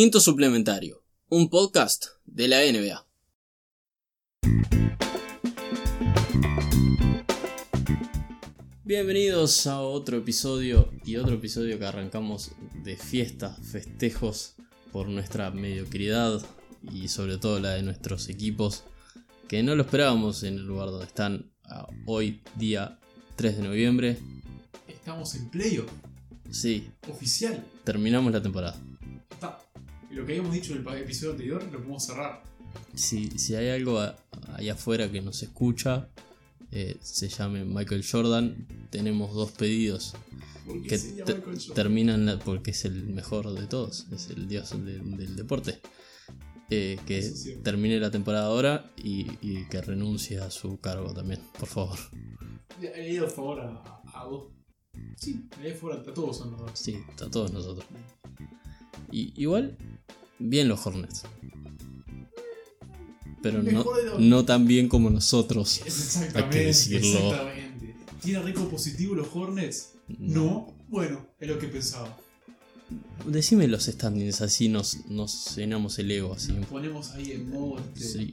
Quinto Suplementario, un podcast de la NBA. Bienvenidos a otro episodio y otro episodio que arrancamos de fiesta, festejos por nuestra mediocridad y sobre todo la de nuestros equipos que no lo esperábamos en el lugar donde están hoy día 3 de noviembre. Estamos en playoff. Sí. Oficial. Terminamos la temporada. Está. Y lo que habíamos dicho en el episodio anterior lo podemos cerrar. Si, si hay algo allá afuera que nos escucha, eh, se llame Michael Jordan. Tenemos dos pedidos que terminan porque es el mejor de todos, es el dios del deporte. Eh, que termine la temporada ahora y, que renuncie a su cargo también, por favor. Le ido favor a, a dos. Sí, le favor a todos nosotros. Sí, a todos nosotros. Y, igual, bien los Hornets. Pero no, no tan bien como nosotros. Exactamente, hay que decirlo. Exactamente. ¿Tiene récord positivo los Hornets? no. Bueno, es lo que pensaba. Decime los standings, así nos, nos llenamos el ego. Así. Nos ponemos ahí en modo, este,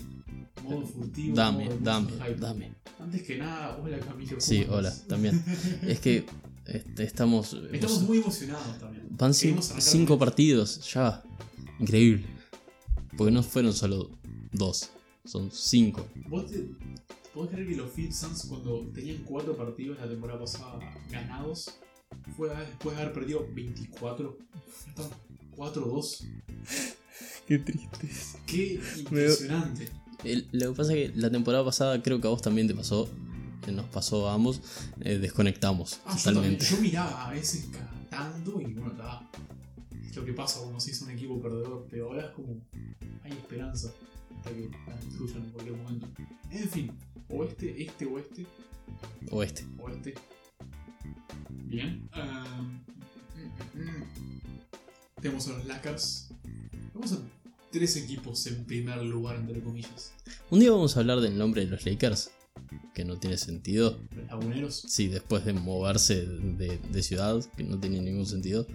modo furtivo. Dame, dame, dame. Antes que nada, hola Camilo. Sí, hola, también. es que este, estamos. Estamos muy emocionados también. Van cinco, partidos, ya. Increíble. Porque no fueron solo dos, son cinco. ¿Vos podés creer que los Phoenix Suns, cuando tenían cuatro partidos la temporada pasada ganados, fue después de haber perdido 24. 4-2. Qué triste. Qué impresionante. lo que pasa es que la temporada pasada creo que a vos también te pasó, nos pasó a ambos, eh, desconectamos ah, totalmente. Yo, miraba a veces cantando y bueno, está. Es lo que pasa cuando se hizo un equipo perdedor, pero ahora es como. Hay esperanza hasta que la destruyan en cualquier momento. En fin, oeste, este, oeste. Oeste. Oeste. Bien. tenemos a los Lakers. Vamos a tres equipos en primer lugar, entre comillas. Un día vamos a hablar del nombre de los Lakers, que no tiene sentido. ¿Los laguneros? Sí, después de moverse de, ciudad, que no tiene ningún sentido.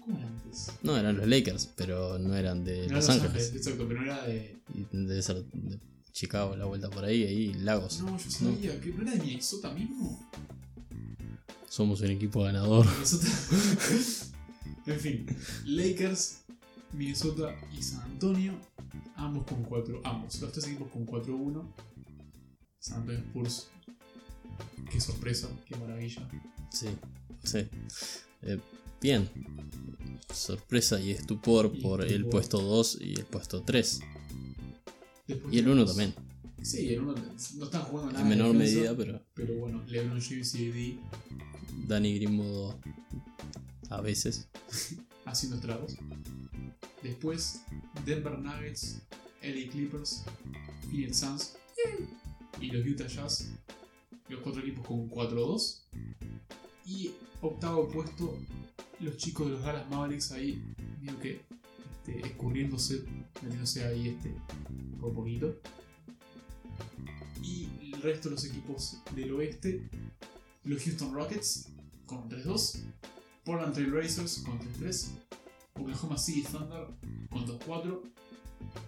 ¿Cómo eran antes? No, eran los Lakers, pero no eran de Los, Ángeles. Exacto, pero no era de. Debe ser de Chicago, la vuelta por ahí, ahí, Lagos. No, yo sabía, que no era de Minnesota mismo. Somos un equipo ganador. en fin, Lakers, Minnesota y San Antonio, ambos con 4, ambos, los tres equipos con 4-1. San Antonio Spurs, qué sorpresa, qué maravilla. Sí, sí. Eh, bien, sorpresa y estupor por el puesto 2 y el puesto 3. y el 1 también. Sí, el 1 no están jugando nada. En menor medida, pero. Pero bueno, LeBron James y AD Danny Grimodo a veces. Haciendo tragos. Después, Denver Nuggets, LA Clippers, Phoenix Suns y los Utah Jazz. Los cuatro equipos con 4-2. Y octavo puesto, los chicos de los Dallas Mavericks ahí, digo que este, escurriéndose, metiéndose ahí este, por poquito. Y el resto de los equipos del oeste, los Houston Rockets con 3-2, Portland Trail Racers con 3-3, Oklahoma City Thunder con 2-4,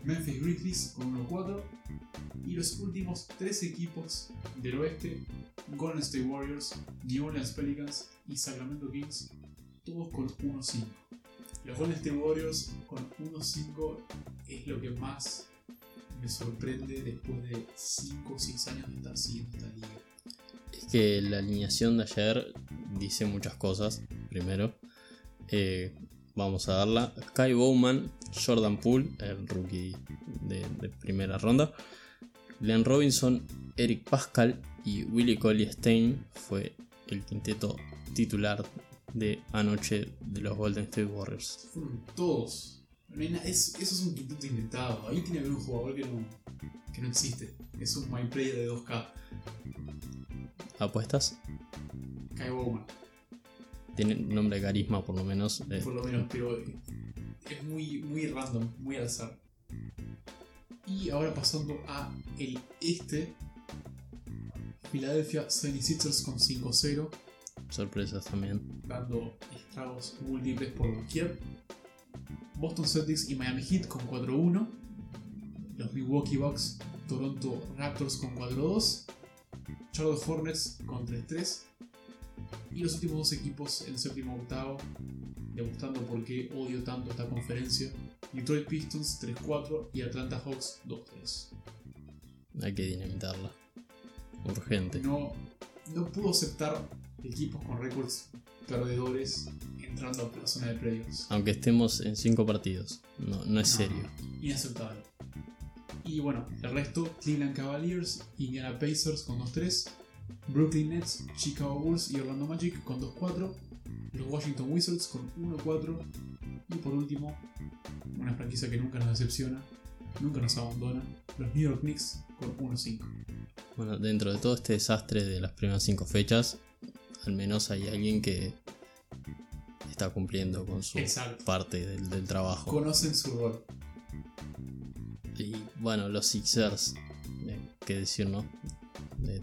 Memphis Grizzlies con 1-4 y los últimos tres equipos del oeste, Golden State Warriors, New Orleans Pelicans y Sacramento Kings, todos con 1-5. Los Golden State Warriors con 1-5 es lo que más me sorprende después de 5 o 6 años de estar siguiendo esta liga. Es que la alineación de ayer dice muchas cosas. Primero, eh, vamos a darla. Kai Bowman, Jordan Poole, el rookie de, primera ronda. Len Robinson, Eric Pascal y Willie Colley Stein fue el quinteto titular de anoche de los Golden State Warriors. Fueron todos. eso es un quinteto inventado. Ahí tiene que haber un jugador que no, que no existe. Es un my player de 2K. ¿Apuestas? Kai Bowman. Tiene nombre de carisma, por lo menos. Eh. Por lo menos, pero es muy, muy random, muy al azar. Y ahora pasando a el este. Philadelphia 76ers con 5-0. Sorpresas también. Dando estragos múltiples por doquier. Boston Celtics y Miami Heat con 4-1. Los Milwaukee Bucks, Toronto Raptors con 4-2. Charlotte Hornets con 3-3. Y los últimos dos equipos en séptimo octavo, demostrando por qué odio tanto esta conferencia. Detroit Pistons 3-4 y Atlanta Hawks 2-3. Hay que dinamitarla. Urgente. No, no pudo aceptar equipos con récords perdedores entrando a la zona de playoffs. Aunque estemos en 5 partidos. No, no es No, serio. Inaceptable. Y bueno, el resto, Cleveland Cavaliers, Indiana Pacers con 2-3, Brooklyn Nets, Chicago Bulls y Orlando Magic con 2-4, los Washington Wizards con 1-4 y por último, una franquicia que nunca nos decepciona, nunca nos abandona, los New York Knicks con 1-5. Bueno, dentro de todo este desastre de las primeras 5 fechas, al menos hay alguien que está cumpliendo con su Exacto. parte del, del trabajo. Conocen su rol. Y bueno, los Sixers, eh, qué decir, ¿no? Eh,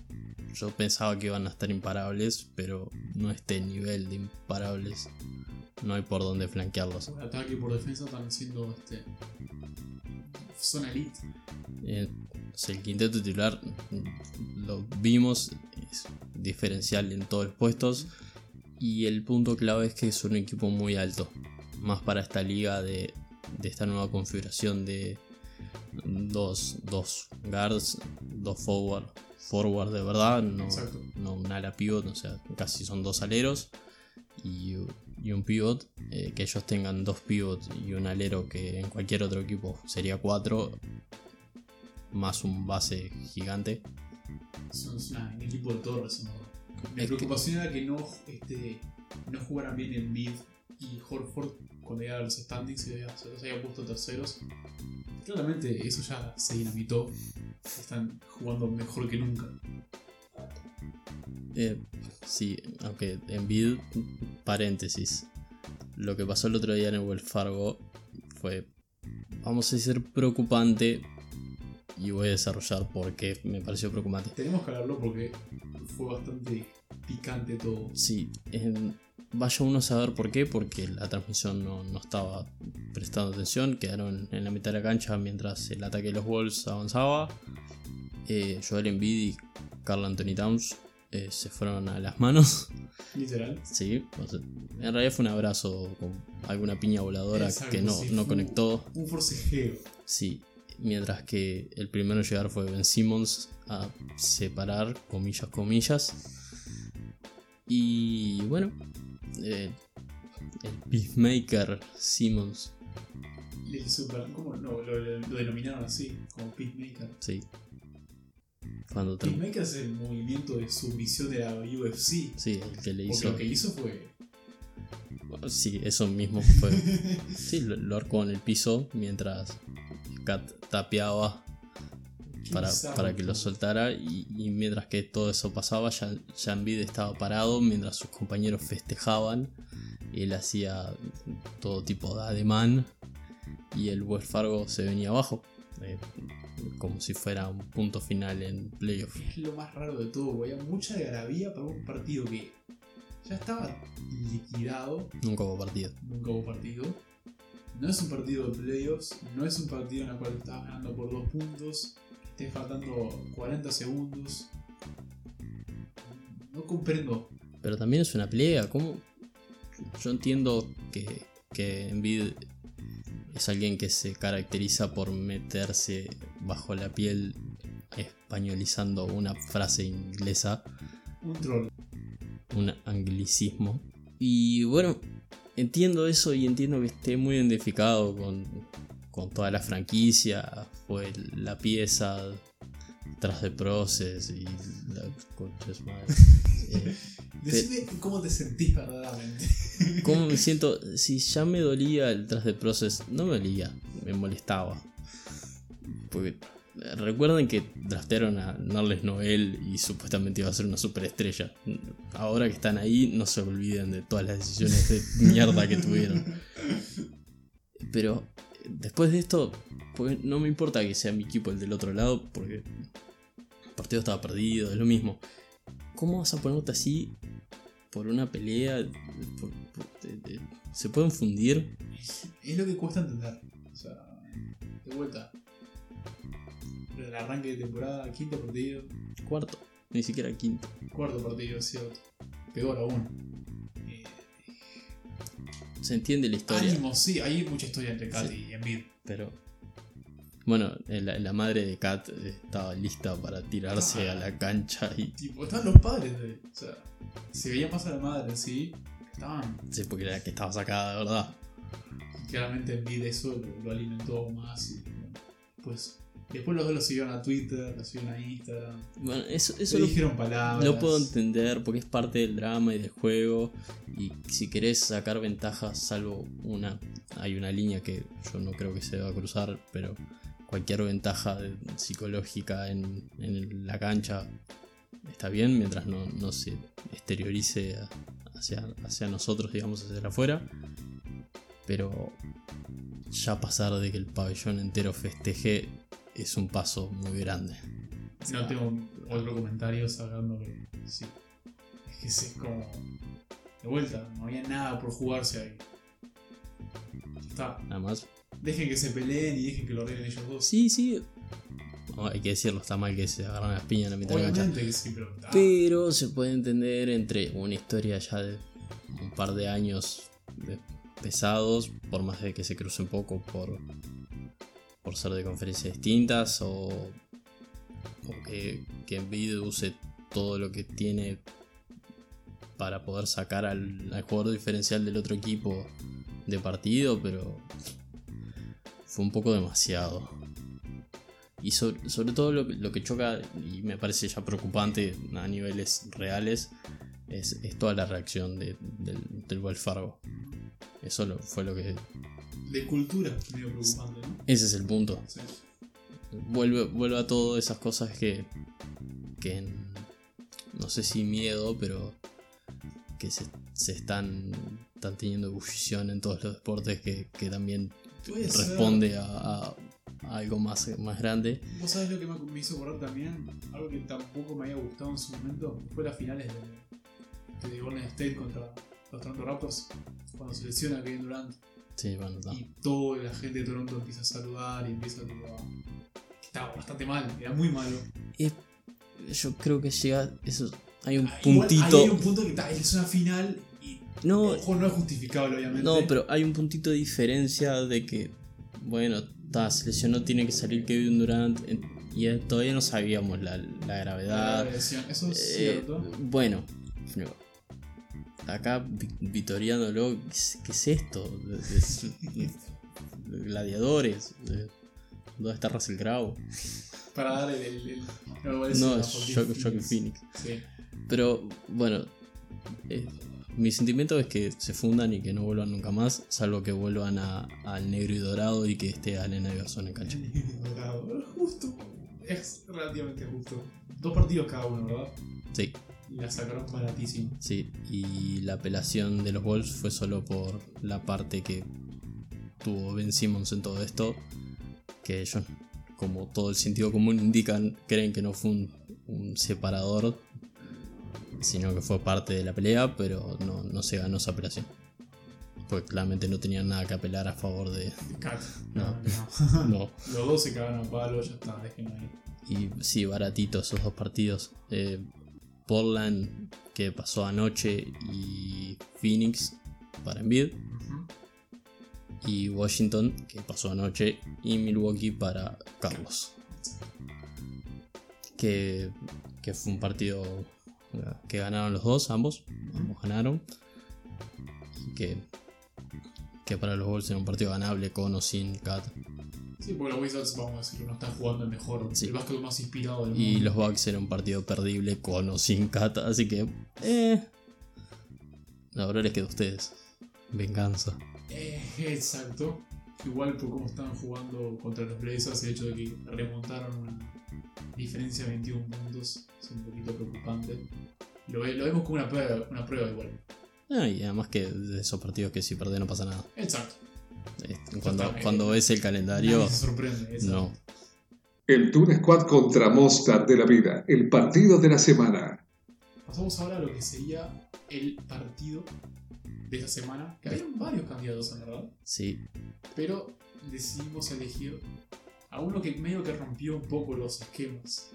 yo pensaba que iban a estar imparables, pero no este nivel de imparables. No hay por dónde flanquearlos. Por ataque y por defensa están siendo este, zona elite. Eh, el quinteto titular lo vimos, es diferencial en todos los puestos. Y el punto clave es que es un equipo muy alto. Más para esta liga de, de esta nueva configuración de dos, dos guards, dos forward, forward de verdad, no, Exacto. no un ala pivot, o sea, casi son dos aleros y, y un pivot. eh, que ellos tengan dos pivots y un alero que en cualquier otro equipo sería cuatro, más un base gigante. Son un equipo de torres. ¿no? Mi que- preocupación era que no, este, no jugaran bien en Bid y Horford cuando llegaron los standings y se los había puesto terceros. Claramente eso ya se dinamitó. Están jugando mejor que nunca. Eh, sí, aunque en vid, paréntesis. Lo que pasó el otro día en el Wells Fargo fue, vamos a decir, preocupante. Y voy a desarrollar por qué me pareció preocupante. Tenemos que hablarlo porque fue bastante picante todo. Sí, em, vaya uno a saber por qué, porque la transmisión no, no estaba prestando atención, quedaron en la mitad de la cancha mientras el ataque de los Wolves avanzaba. Eh, Joel Embiid y Carl Anthony Towns eh, se fueron a las manos. Literal. Sí, en realidad fue un abrazo con alguna piña voladora Exacto, que no, sí, no conectó. Un forcejeo. Sí, mientras que el primero en llegar fue Ben Simmons a separar, comillas, comillas. Y bueno, eh, el Peacemaker Simmons, El super, ¿Cómo no? Lo, lo- lo denominaron así, como Peacemaker. sí. Cuando Peacemaker es el movimiento de submisión de la UFC. Sí, el que le Porque hizo. lo que hizo fue. Sí, eso mismo fue. Sí, lo, lo arcó en el piso mientras Kat tapeaba para, para que lo soltara y, y mientras que todo eso pasaba, Jan Janvid estaba parado mientras sus compañeros festejaban. Él hacía todo tipo de ademán y el Wells Fargo se venía abajo. eh, como si fuera un punto final en playoff. Es lo más raro de todo. Había mucha garabía para un partido que ya estaba liquidado. Nunca hubo partido. Nunca hubo partido. No es un partido de playoffs. No es un partido en el cual estabas ganando por dos puntos. Esté faltando 40 segundos. No comprendo. Pero también es una pelea. ¿Cómo? Yo entiendo que, que Embiid es alguien que se caracteriza por meterse bajo la piel españolizando una frase inglesa, Un troll. un anglicismo. Y bueno, entiendo eso y entiendo que esté muy identificado con, con toda la franquicia. Fue la pieza tras de Process y la concha de su madre. Eh, Decime cómo te sentís verdaderamente. ¿Cómo me siento? Si ya me dolía el tras de Process, no me dolía, me molestaba. Porque eh, recuerden que draftearon a Narles Noel y supuestamente iba a ser una superestrella. Ahora que están ahí, no se olviden de todas las decisiones de mierda que tuvieron. Pero después de esto, pues no me importa que sea mi equipo el del otro lado, porque el partido estaba perdido, es lo mismo. ¿Cómo vas a ponerte así por una pelea? Por- por- ¿Se pueden fundir? es lo que cuesta entender. O sea, de vuelta. El arranque de temporada, quinto partido, Cuarto, ni siquiera quinto. cuarto partido, es cierto. Peor aún. Eh, Se entiende la historia, ánimo, sí, hay mucha historia entre Kat Sí. y Embiid. pero. Bueno, eh, la, la madre de Kat estaba lista para tirarse Ah. a la cancha y. Tipo, estaban los padres de. O sea, se veía más a la madre, sí. Estaban. Sí, porque era que estaba sacada, de verdad. Claramente Embiid eso lo, lo alimentó más. Y, pues. Después los dos lo siguieron a Twitter, lo siguieron a Instagram. Bueno, eso, eso le lo, dijeron palabras. lo puedo entender porque es parte del drama y del juego. Y si querés sacar ventajas, salvo una. Hay una línea que yo no creo que se deba cruzar, pero cualquier ventaja psicológica en, en la cancha está bien mientras no, no se exteriorice a- hacia, hacia nosotros, digamos, hacia afuera. Pero ya pasar de que el pabellón entero festeje es un paso muy grande. No tengo otro comentario sacando que. Sí. Es que es como. De vuelta, no había nada por jugarse ahí. Ya Está. Nada más. Dejen que se peleen y dejen que lo arreglen ellos dos. Sí, sí. No, hay que decirlo, está mal que se agarran las piñas en la mitad de la cancha. Obviamente que sí, pero. ah, Pero se puede entender entre una historia ya de un par de años de- pesados, por más de que se cruce un poco por, por ser de conferencias distintas o, o que, que Embiid use todo lo que tiene para poder sacar al, al jugador diferencial del otro equipo de partido, pero fue un poco demasiado. Y sobre, sobre todo lo, lo que choca, y me parece ya preocupante a niveles reales, es, es toda la reacción de- del, del. Eso fue lo que... De cultura, medio preocupante, ¿no? Ese es el punto. Sí. Vuelve, vuelve a todas esas cosas que, que no sé si miedo, pero que se, se están, están teniendo ebullición en todos los deportes que, que también responde a, a- algo más, más grande. ¿Vos sabés lo que me, hizo acordar también? Algo que tampoco me había gustado en su momento. Fue las finales de, de Golden State contra los Toronto Raptors. Cuando se lesiona Kevin Durant. Sí, bueno, está. Y toda la gente de Toronto empieza a saludar y empieza tipo, a... Estaba bastante mal, era muy malo. Yo creo que llega. Eso, hay un Ah, igual, puntito. ahí hay un punto que está, es una final y No, ojo, no es justificable obviamente. no, pero hay un puntito de diferencia de que, bueno, ta, se lesionó, tiene que salir Kevin Durant. Y todavía no sabíamos la, la gravedad. Eso es Eh, cierto. bueno, no. Acá vi- vitoreándolo, ¿qué es, esto? Gladiadores. de- ¿Dónde está Russell Crowe? Para dar el. el, el- no, es No, Joaquin Phoenix. Sí. Pero bueno, eh, mi sentimiento es que se fundan y que no vuelvan nunca más, salvo que vuelvan a- al negro y dorado y que esté Allen Iverson en cancha. Dorado. Justo. Es relativamente justo. Dos partidos cada uno, ¿verdad? Sí, la sacaron baratísimo. sí. Y la apelación de los Wolves fue solo por la parte que tuvo Ben Simmons en todo esto, que ellos, como todo el sentido común indican, creen que no fue un, un separador, sino que fue parte de la pelea, pero no, no se ganó esa apelación. Porque claramente no tenían nada que apelar a favor de, Cat. No. no. No. Los dos se cagaron a palo, ya está, déjenlo ahí. Y sí, baratito esos dos partidos. Eh, Portland, que pasó anoche, y Phoenix para Embiid. Y Washington, que pasó anoche, y Milwaukee para Carlos. Que, que fue un partido eh, que ganaron los dos, ambos. Ambos ganaron. Y que, que para los Bulls era un partido ganable con o sin Cat. Sí, porque los Wizards, vamos a decir, no están jugando el mejor, Sí. el básquet más inspirado del Y mundo. los Bucks era un partido perdible con o sin Kata, así que. Eh. Ahora les queda a ustedes. Venganza. Eh, exacto. Igual por cómo estaban jugando contra los Blazers, el hecho de que remontaron una diferencia de 21 puntos es un poquito preocupante. Lo, ve- lo vemos como una prueba, una prueba igual. Ah, y además que de esos partidos que si perdés no pasa nada. Exacto. Eh, Cuando, cuando ves el calendario, Nadie se sorprende. exacto. no. El Tour Squad contra Mostard de la vida, el partido de la semana. Pasamos ahora a lo que sería el partido de esta semana, que había varios candidatos en verdad, Sí, pero decidimos elegir a uno que medio que rompió un poco los esquemas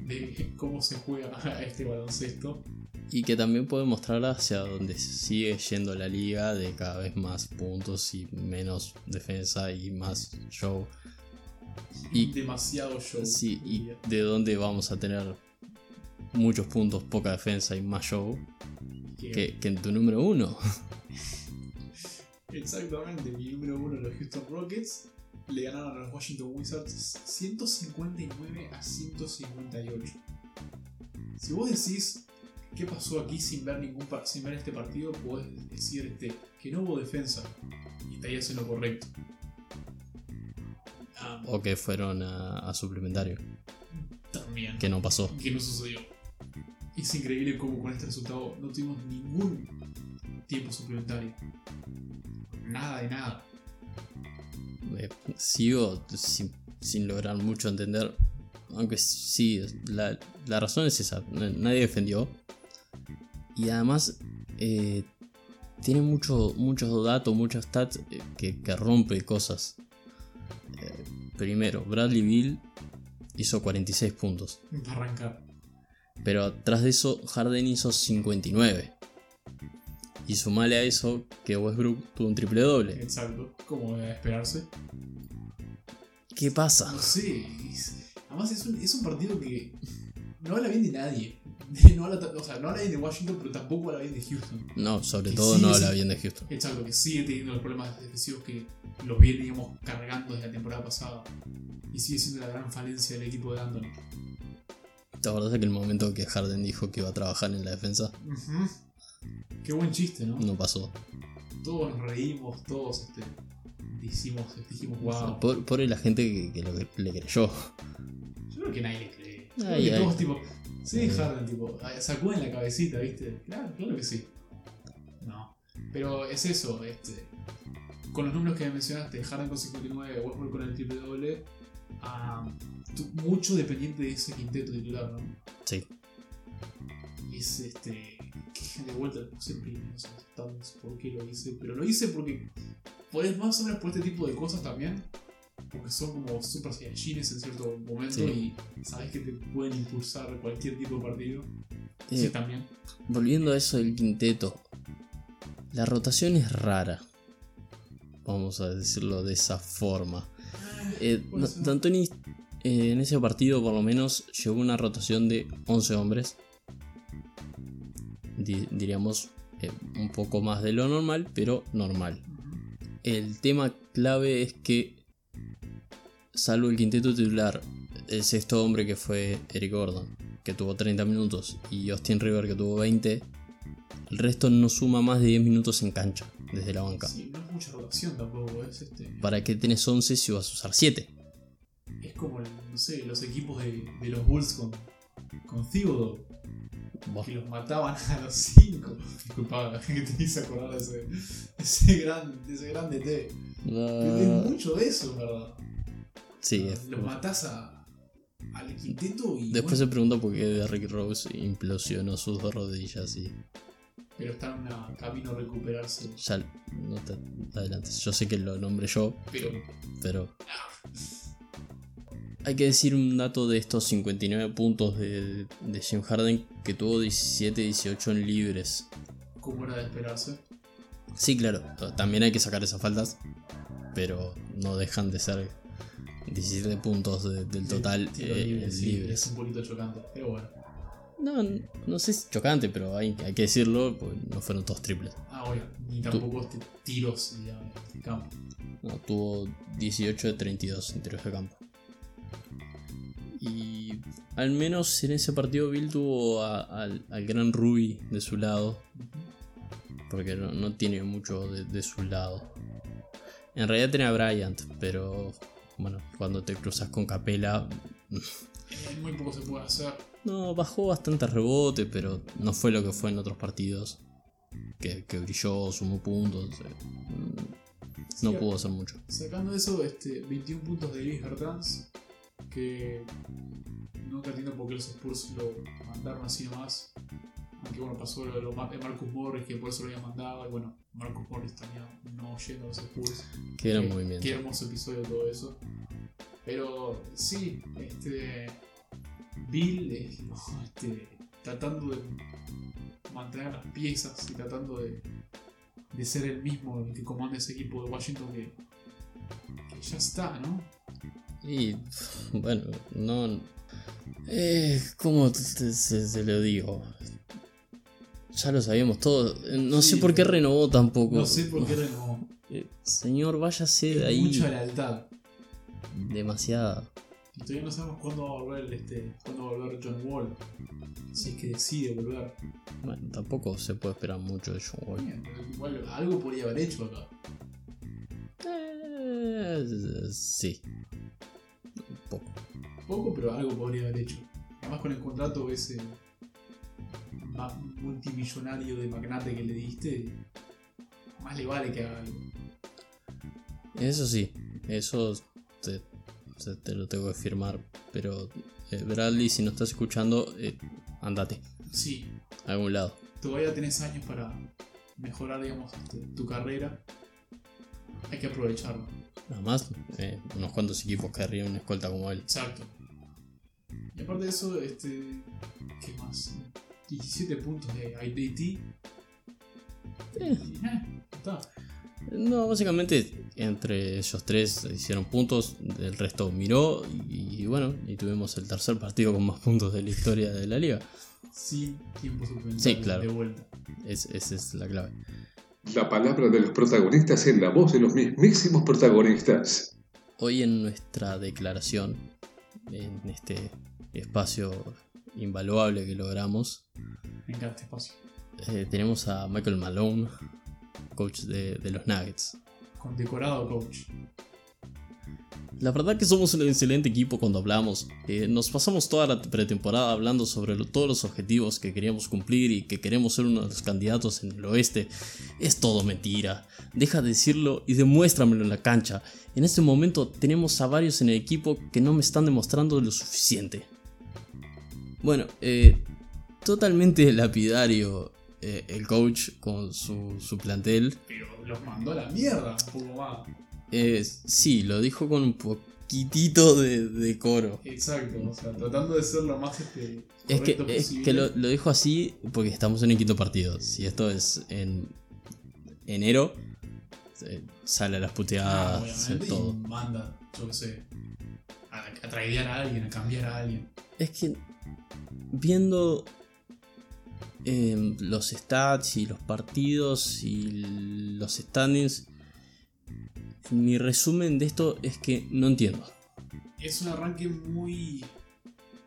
de cómo se juega este baloncesto. y que también puede mostrar hacia donde sigue yendo la liga de cada vez más puntos y menos defensa y más show. Y- demasiado show. Sí, y de dónde vamos a tener muchos puntos, poca defensa y más show Que- que, que en tu número uno. Exactamente, mi número uno, los Houston Rockets, le ganaron a los Washington Wizards 159 a 158. Si vos decís qué pasó aquí sin ver ningún sin ver este partido, podés decir este, que no hubo defensa y estarías en lo correcto. Ah, O que fueron a, a suplementario, también. que no pasó. que no sucedió. Es increíble cómo con este resultado no tuvimos ningún tiempo suplementario. Nada de nada. Eh, sigo sin, sin lograr mucho entender. Aunque sí, la, la razón es esa. Nadie defendió. Y además eh, tiene mucho, muchos datos, muchos stats eh, que, que rompe cosas. Eh, primero, Bradley Bill hizo 46 puntos. Para arrancar. Pero tras de eso, Harden hizo 59. Y sumale a eso que Westbrook tuvo un triple doble. Exacto. Como de esperarse. ¿Qué pasa? No sé. además es un, es un partido que no habla bien de nadie. No habla, o sea, no habla bien de Washington, pero tampoco habla bien de Houston. No, sobre Que todo no habla bien de Houston. Exacto, que sigue teniendo los problemas defensivos que los viene, digamos, cargando desde la temporada pasada. Y sigue siendo la gran falencia del equipo de Anthony. ¿Te acordás de aquel momento que Harden dijo que iba a trabajar en la defensa? Ujú. Qué buen chiste, ¿no? No pasó. Todos nos reímos, todos este, dijimos, dijimos, wow. Por, por la gente que, que lo que le creyó. Yo creo que nadie le cree. Yo creo Ay, que ay. todos tipo, sí, Harden, tipo, sacuden la cabecita, ¿viste? Claro, claro que sí. No. Pero es eso, este. Con los números que mencionaste, Harden con 59, Westbrook con el triple doble, mucho dependiente de ese quinteto titular, ¿no? Sí. Y es este. De vuelta los stats, por qué lo hice, pero lo hice porque. Podés más o menos por este tipo de cosas también. Porque son como super saiyajines en cierto momento Sí. y sabes que te pueden impulsar cualquier tipo de partido. Eh, sí, también. volviendo a eso del quinteto. La rotación es rara. Vamos a decirlo de esa forma. Eh, Da- ser. D'Antoni eh, en ese partido por lo menos llevó una rotación de 11 hombres. Di- diríamos eh, un poco más de lo normal, pero normal. El tema clave es que, salvo el quinteto titular, el sexto hombre que fue Eric Gordon, que tuvo 30 minutos, y Austin River, que tuvo 20, el resto no suma más de 10 minutos en cancha, desde la banca. Sí, no es mucha rotación tampoco, es este. ¿Para qué tenés 11 si vas a usar 7? Es como, el- no sé, los equipos de, de los Bulls con, con Buah, que los mataban a los 5. Disculpa, que te hice acordar de ese, ese gran, de ese gran DT. Pero ah, es mucho de eso, verdad. sí, es- Los matás a, al quinteto y. Después se pregunta por qué Derrick Rose implosionó sus dos rodillas y Pero está en un camino a recuperarse. ya no te adelantes. Yo sé que lo nombré yo, Pero. pero hay que decir un dato de estos 59 puntos de, de James Harden que tuvo 17-18 en libres. ¿Cómo era de esperarse? Sí, claro, también hay que sacar esas faltas, pero no dejan de ser 17 puntos de- del total eh, sí, libres. Es un poquito chocante, pero bueno. No, no sé si es chocante, pero hay, hay que decirlo, pues no fueron todos triples. Ah, bueno, ni tampoco este, tiros de campo. No, tuvo 18 de 32 en tiros de campo. Y al menos en ese partido Bill tuvo a- al, al gran Ruby de su lado. Porque no, no tiene mucho de, de su lado. En realidad tiene a Bryant, pero bueno, cuando te cruzas con Capela. Muy poco se puede hacer. No, bajó bastante rebote, pero no fue lo que fue en otros partidos. Que, que brilló, sumó puntos. eh, No Sí, pudo hacer mucho. Sacando eso, este, 21 puntos de Davis Bertans, que nunca entiendo por qué los Spurs lo mandaron así nomás Aunque bueno, pasó lo de, lo de Marcus Morris, que por eso lo había mandado. Y bueno, Marcus Morris también no yendo a los Spurs. Qué- movimiento. Qué hermoso episodio todo eso. Pero sí, este. Bill eh, no, este, tratando de mantener las piezas y tratando de, de ser el mismo el que comanda ese equipo de Washington que, que ya está, ¿no? Y bueno, no. Eh, ¿Cómo se, se lo digo? Ya lo sabíamos todo. Eh, No Sí, sé por qué renovó tampoco. No sé por qué renovó. Eh, Señor, váyase de Es ahí. Mucha lealtad. Demasiada. Todavía no sabemos cuándo va a volver este, cuándo va a volver John Wall. Si es que decide volver. Bueno, tampoco se puede esperar mucho de John Wall. Bien, algo podría haber hecho acá. Eh, sí. Poco. Poco, pero algo podría haber hecho. Además con el contrato ese multimillonario de magnate que le diste, más le vale que haga algo. Eso sí, eso te, te- te lo tengo que firmar. Pero, eh, Bradley, si no estás escuchando, eh, andate Sí, a algún lado. todavía tenés años para mejorar, digamos, este, tu carrera. Hay que aprovecharlo. Nada más, eh, unos cuantos equipos querrían una escolta como él. Exacto. Y aparte de eso, este. ¿Qué más? 17 puntos de IDT. Eh. Está. No, básicamente entre ellos tres hicieron puntos, el resto miró y, y bueno, y tuvimos el tercer partido con más puntos de la historia de la liga. Sin tiempo suplementario Sí, claro. de vuelta. Es- esa es la clave. La palabra de los protagonistas en la voz de los mismísimos protagonistas. Hoy en nuestra declaración, en este espacio invaluable que logramos, Me encanta este espacio. eh, tenemos a Michael Malone, coach de, de los Nuggets. Condecorado coach. La verdad que somos un excelente equipo cuando hablamos. Eh, nos pasamos toda la pretemporada hablando sobre todos los objetivos que queríamos cumplir y que queremos ser uno de los candidatos en el oeste. Es todo mentira. Deja de decirlo y demuéstramelo en la cancha. En este momento tenemos a varios en el equipo que no me están demostrando lo suficiente. Bueno, eh, totalmente lapidario eh, el coach con su, su plantel. Pero los mandó a la mierda. Poco más. Eh, sí, lo dijo con un poquitito de, de coro. Exacto. O sea, tratando de ser lo más este. Es que, es que lo, lo dijo así porque estamos en el quinto partido. Si esto es en enero, eh, sale a las Ah, puteadas, obviamente, todo. Y manda, yo qué sé. A, a traidear a alguien, a cambiar a alguien. Es que viendo eh, los stats y los partidos y los standings, mi resumen de esto es que no entiendo. Es un arranque muy.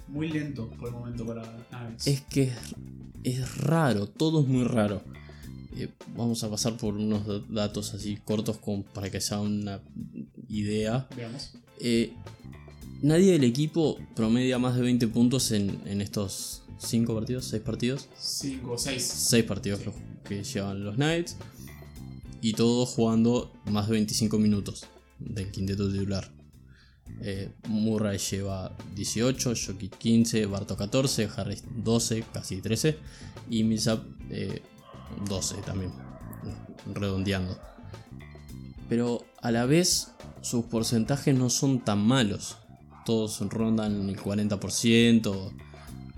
Muy lento por el momento para Nuggets. Es que es, es raro, todo es muy raro. Eh, vamos a pasar por unos da- datos así cortos para que sea una idea. Veamos. Eh, nadie del equipo promedia más de 20 puntos en, en estos 5 partidos, 6 partidos. 5 o 6. 6 partidos que, que llevan los Knights. Y todos jugando más de 25 minutos del quinteto titular. Eh, Murray lleva 18, Jokic 15, Barto 14, Harris 12, casi 13 y Millsap eh, 12 también, redondeando. Pero a la vez sus porcentajes no son tan malos. Todos rondan el 40%,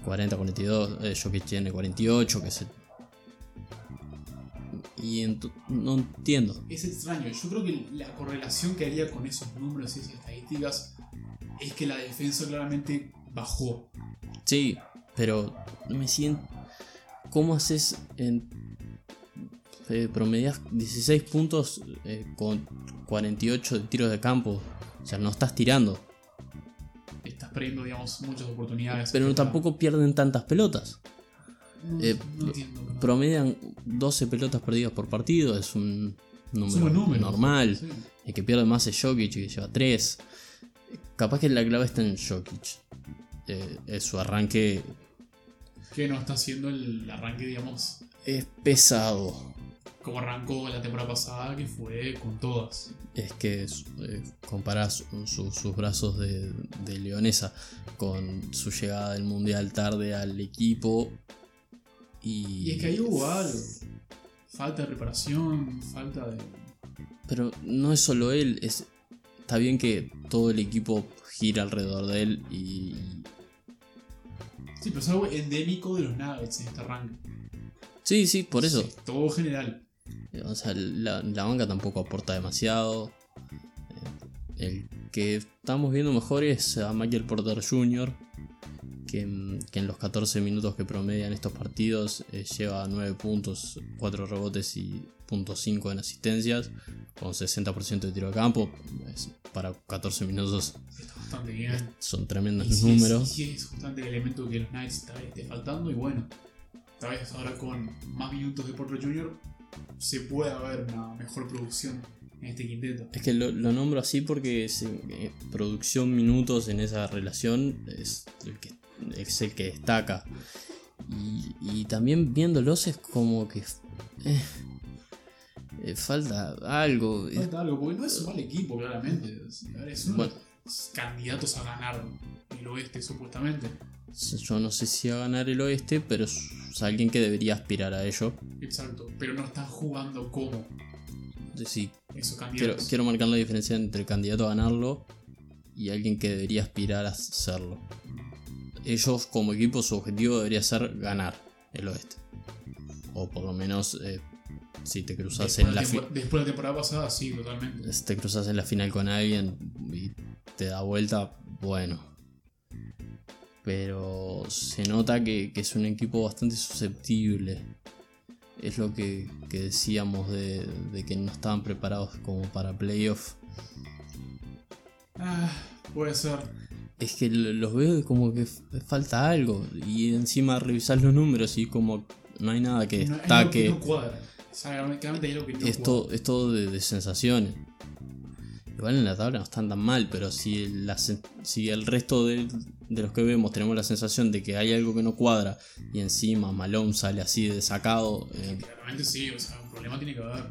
40-42, eh, Jokic tiene 48, que se... Y no entiendo. Es extraño. Yo creo que la correlación que haría con esos números y esas estadísticas es que la defensa claramente bajó. Sí, pero me siento. ¿Cómo haces en. Eh, promedias 16 puntos eh, con 48 de tiros de campo? O sea, no estás tirando. Estás perdiendo, digamos, muchas oportunidades. Pero tampoco pierden tantas pelotas. No, eh, no entiendo. Promedian 12 pelotas perdidas por partido. Es un número, normal. Sí. El que pierde más es Jokic, que lleva 3. Capaz que la clave está en Jokic. Eh, es su arranque Que no está haciendo el arranque, digamos, es pesado. como arrancó la temporada pasada, que fue con todas. es que eh, comparás su- sus brazos de, de leonesa con su llegada del mundial tarde al equipo Y, Y es que ahí hubo algo. Falta de preparación, falta de. Pero no es solo él, es, está bien que todo el equipo gira alrededor de él y Sí, pero es algo endémico de los Nuggets en este arranque. sí, sí, por eso. Sí, todo general. O sea, la, la banca tampoco aporta demasiado. Eh, El que estamos viendo mejor es a Michael Porter Jr., que, en- que en los 14 minutos que promedian estos partidos eh, lleva 9 puntos, 4 rebotes y .5 en asistencias, con 60% de tiro de campo. Es- para 14 minutos Está bastante bien. son tremendos Y sí, números. sí, sí, es justamente el elemento que los Knights tal vez esté faltando. Y bueno, tal vez ahora con más minutos de Porter Jr. se pueda ver una mejor producción en este quinteto. Es que lo, lo nombro así porque es, eh, producción minutos en esa relación es el que, es el que destaca. Y, y también viéndolos es como que eh, eh, falta algo. Falta algo, porque no es un mal equipo, claramente. Es- uno Bueno. de los candidatos a ganar el oeste, supuestamente. Yo no sé si a ganar el oeste, pero es alguien que debería aspirar a ello. Exacto. Pero no están jugando como Sí, esos quiero, quiero marcar la diferencia entre candidato a ganarlo y alguien que debería aspirar a serlo. Ellos como equipo su objetivo debería ser ganar el oeste. O por lo menos eh, si te cruzas Después, en la fi- tempo- después de la temporada pasada, sí, totalmente. si te cruzas en la final con alguien y te da vuelta, bueno. Pero se nota que, que es un equipo bastante susceptible. Es lo que, que decíamos de, de que no estaban preparados como para playoff. Ah, puede ser. Es que lo- los veo como que falta algo. Y encima revisás los números y como no hay nada que destaque. no no Es todo, es todo de, de sensaciones. Igual en la tabla no están tan mal, pero si, la si el resto de, de los que vemos tenemos la sensación de que hay algo que no cuadra y encima Malone sale así de sacado, eh, Claramente sí, o sea, un problema tiene que haber.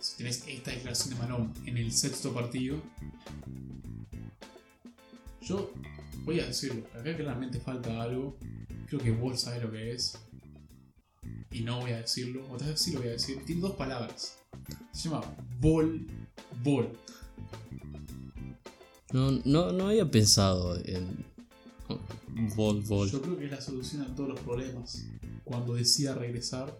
Si tenés esta declaración de Malone en el sexto partido. Yo voy a decirlo, acá claramente falta algo. Creo que Wall sabe lo que es. Y no voy a decirlo, o tal vez sí lo voy a decir. Tiene dos palabras. Se llama Ball Ball. no, no, no había pensado en Bol Bol. Yo creo que es la solución a todos los problemas. Cuando decida regresar,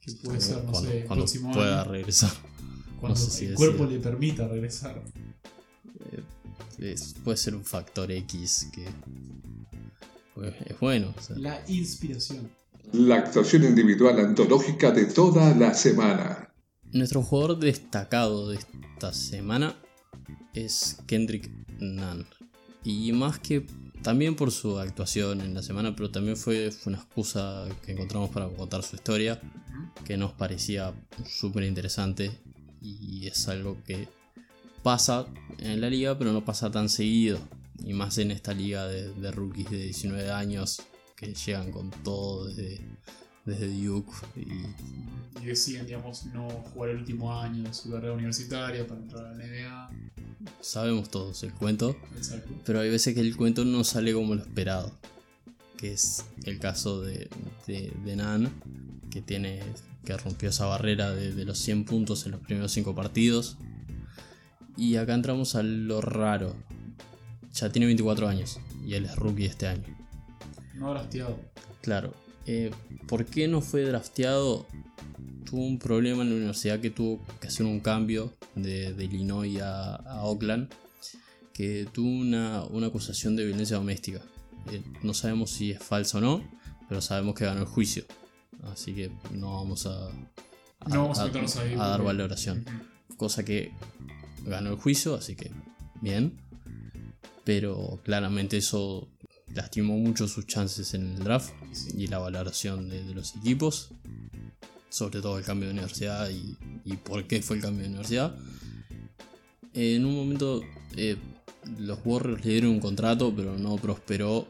que puede ser, no cuando, sé, el cuando próximo pueda año, regresar. cuando sé si el decida. cuerpo le permita regresar. Es- puede ser un factor X que pues, es bueno. o sea. La inspiración. La actuación individual antológica de toda la semana. Nuestro jugador destacado de esta semana es Kendrick Nunn. Y más que también por su actuación en la semana, pero también fue, fue una excusa que encontramos para contar su historia, que nos parecía súper interesante y es algo que pasa en la liga, pero no pasa tan seguido. Y más en esta liga de, de rookies de 19 años que llegan con todo desde, desde Duke y Y deciden, digamos, no jugar el último año de su carrera universitaria para entrar a la NBA. sabemos todos el cuento. Exacto. Pero hay veces que el cuento no sale como lo esperado. Que es el caso de, de, de Nan, que tiene. que rompió esa barrera de, de los 100 puntos en los primeros 5 partidos. Y acá entramos a lo raro. Ya tiene 24 años y él es rookie este año. No drafteado. Claro. eh, ¿Por qué no fue drafteado? Tuvo un problema en la universidad que tuvo que hacer un cambio de, de Illinois a, a Oakland. Que tuvo una, una acusación de violencia doméstica. Eh, no sabemos si es falso o no, pero sabemos que ganó el juicio. Así que no vamos a, a- No vamos a a- a dar valoración cosa que ganó el juicio, así que bien. Pero claramente eso lastimó mucho sus chances en el draft Y la valoración de, de los equipos, sobre todo el cambio de universidad y, y por qué fue el cambio de universidad. En un momento eh, los Warriors le dieron un contrato, pero no prosperó,